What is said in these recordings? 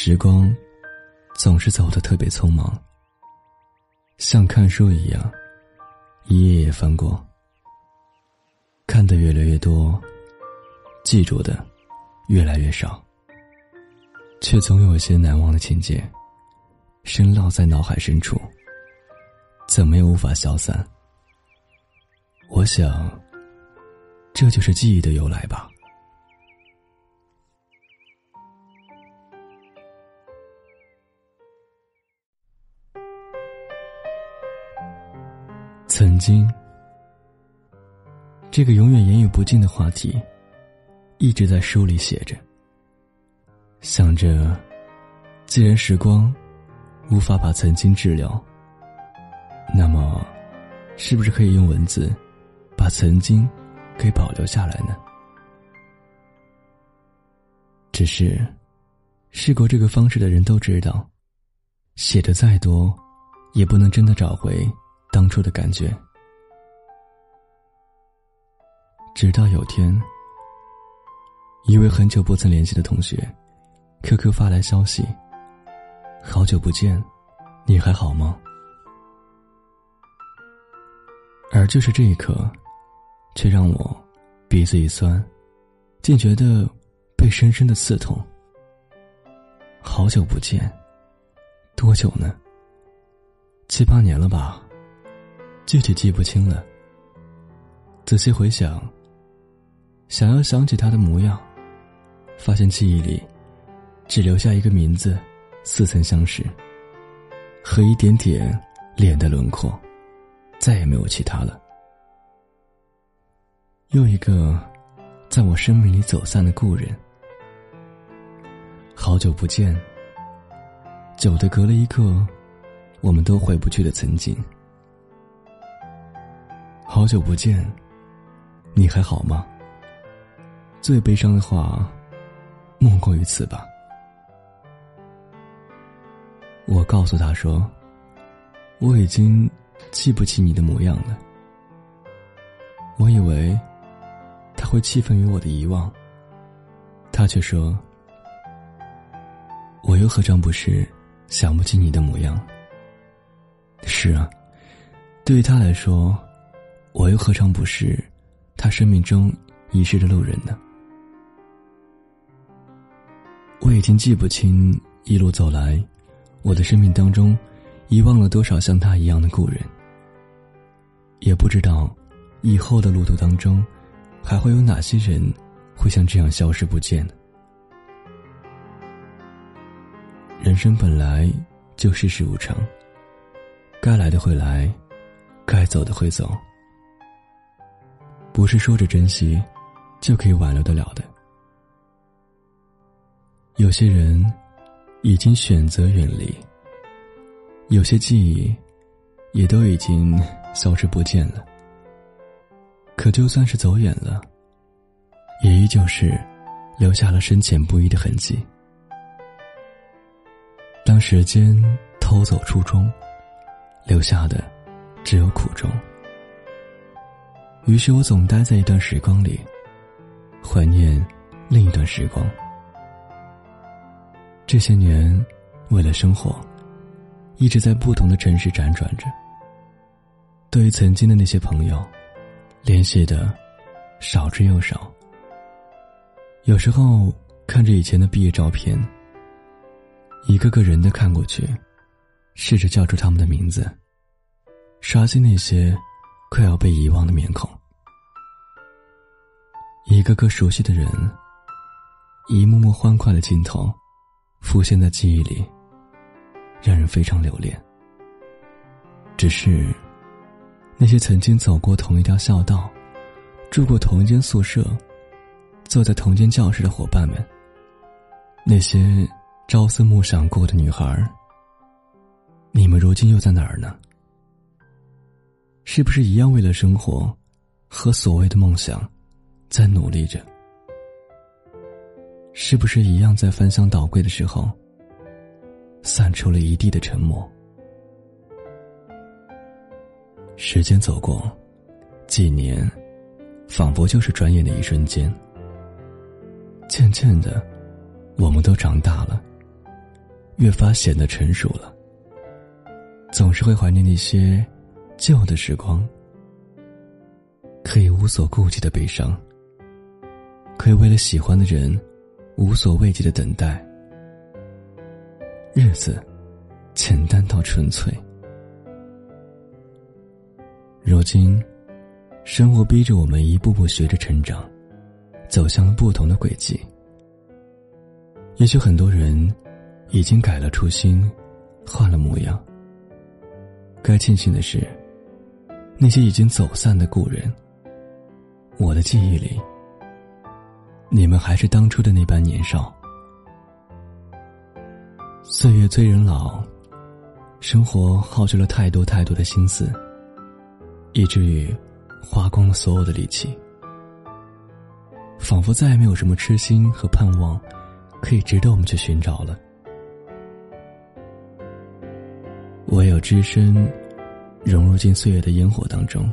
时光总是走得特别匆忙，像看书一样，一页页翻过，看得越来越多，记住的越来越少，却总有一些难忘的情节，深烙在脑海深处，怎么也无法消散。我想，这就是记忆的由来吧。曾经，这个永远言语不尽的话题，一直在书里写着。想着，既然时光无法把曾经治疗，那么，是不是可以用文字把曾经给保留下来呢？只是，试过这个方式的人都知道，写的再多，也不能真的找回。当初的感觉，直到有天，一位很久不曾联系的同学，QQ 发来消息：“好久不见，你还好吗？”而就是这一刻，却让我鼻子一酸，竟觉得被深深的刺痛。好久不见，多久呢？七八年了吧。具体记不清了。仔细回想，想要想起他的模样，发现记忆里只留下一个名字，似曾相识，和一点点脸的轮廓，再也没有其他了。又一个在我生命里走散的故人，好久不见，久的隔了一个我们都回不去的曾经。好久不见，你还好吗？最悲伤的话，莫过于此吧。我告诉他说，我已经记不起你的模样了。我以为他会气愤于我的遗忘，他却说，我又何尝不是想不起你的模样？是啊，对于他来说。我又何尝不是他生命中遗失的路人呢？我已经记不清一路走来，我的生命当中遗忘了多少像他一样的故人，也不知道以后的路途当中还会有哪些人会像这样消失不见。人生本来就世事无常，该来的会来，该走的会走。不是说着珍惜，就可以挽留得了的。有些人已经选择远离，有些记忆也都已经消失不见了。可就算是走远了，也依旧是留下了深浅不一的痕迹。当时间偷走初衷，留下的只有苦衷。于是我总待在一段时光里，怀念另一段时光。这些年，为了生活，一直在不同的城市辗转着。对于曾经的那些朋友，联系的少之又少。有时候看着以前的毕业照片，一个个人的看过去，试着叫出他们的名字，刷新那些快要被遗忘的面孔。一个个熟悉的人，一幕幕欢快的镜头，浮现在记忆里，让人非常留恋。只是，那些曾经走过同一条校道，住过同一间宿舍，坐在同间教室的伙伴们，那些朝思暮想过的女孩你们如今又在哪儿呢？是不是一样为了生活，和所谓的梦想？在努力着，是不是一样在翻箱倒柜的时候，散出了一地的沉默？时间走过，几年，仿佛就是转眼的一瞬间。渐渐的，我们都长大了，越发显得成熟了。总是会怀念那些旧的时光，可以无所顾忌的悲伤，可以为了喜欢的人无所畏惧的等待，日子简单到纯粹。如今，生活逼着我们一步步学着成长，走向了不同的轨迹。也许很多人已经改了初心，换了模样。该庆幸的是，那些已经走散的故人，我的记忆里，你们还是当初的那般年少。岁月催人老，生活耗去了太多太多的心思。以至于花光了所有的力气，仿佛再也没有什么痴心和盼望可以值得我们去寻找了。唯有只身融入进岁月的烟火当中，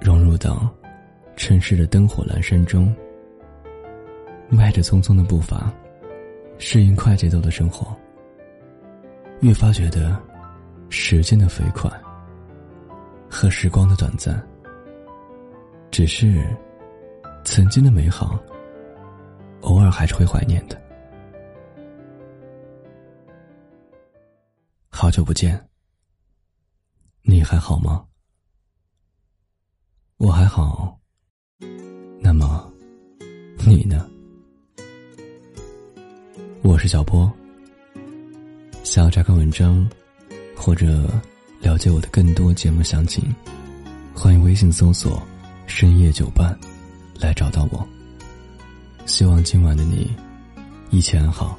融入到城市的灯火阑珊中，迈着匆匆的步伐，适应快节奏的生活，越发觉得时间的飞快。和时光的短暂，只是曾经的美好，偶尔还是会怀念的。好久不见，你还好吗？我还好。那，你呢？我是小波。想要查看文章，或者。了解我的更多节目详情，欢迎微信搜索“深夜酒伴”来找到我。希望今晚的你一切安好，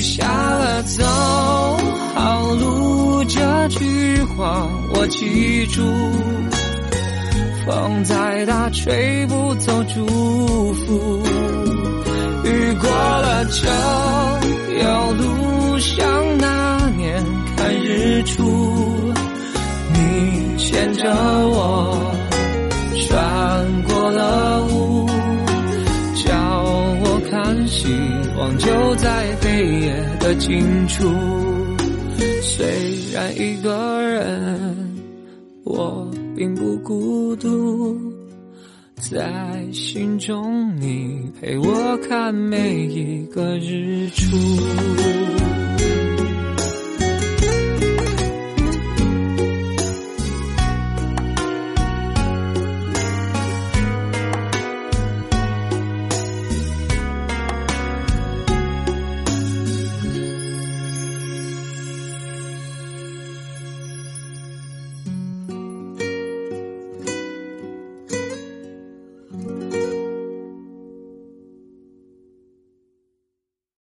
雨下了，走好路，这句话我记住。风再大，吹不走祝福。雨过了就有路，像那年看日出。你牵着我就在黑夜的尽处。虽然一个人，我并不孤独，在心中你陪我看每一个日出。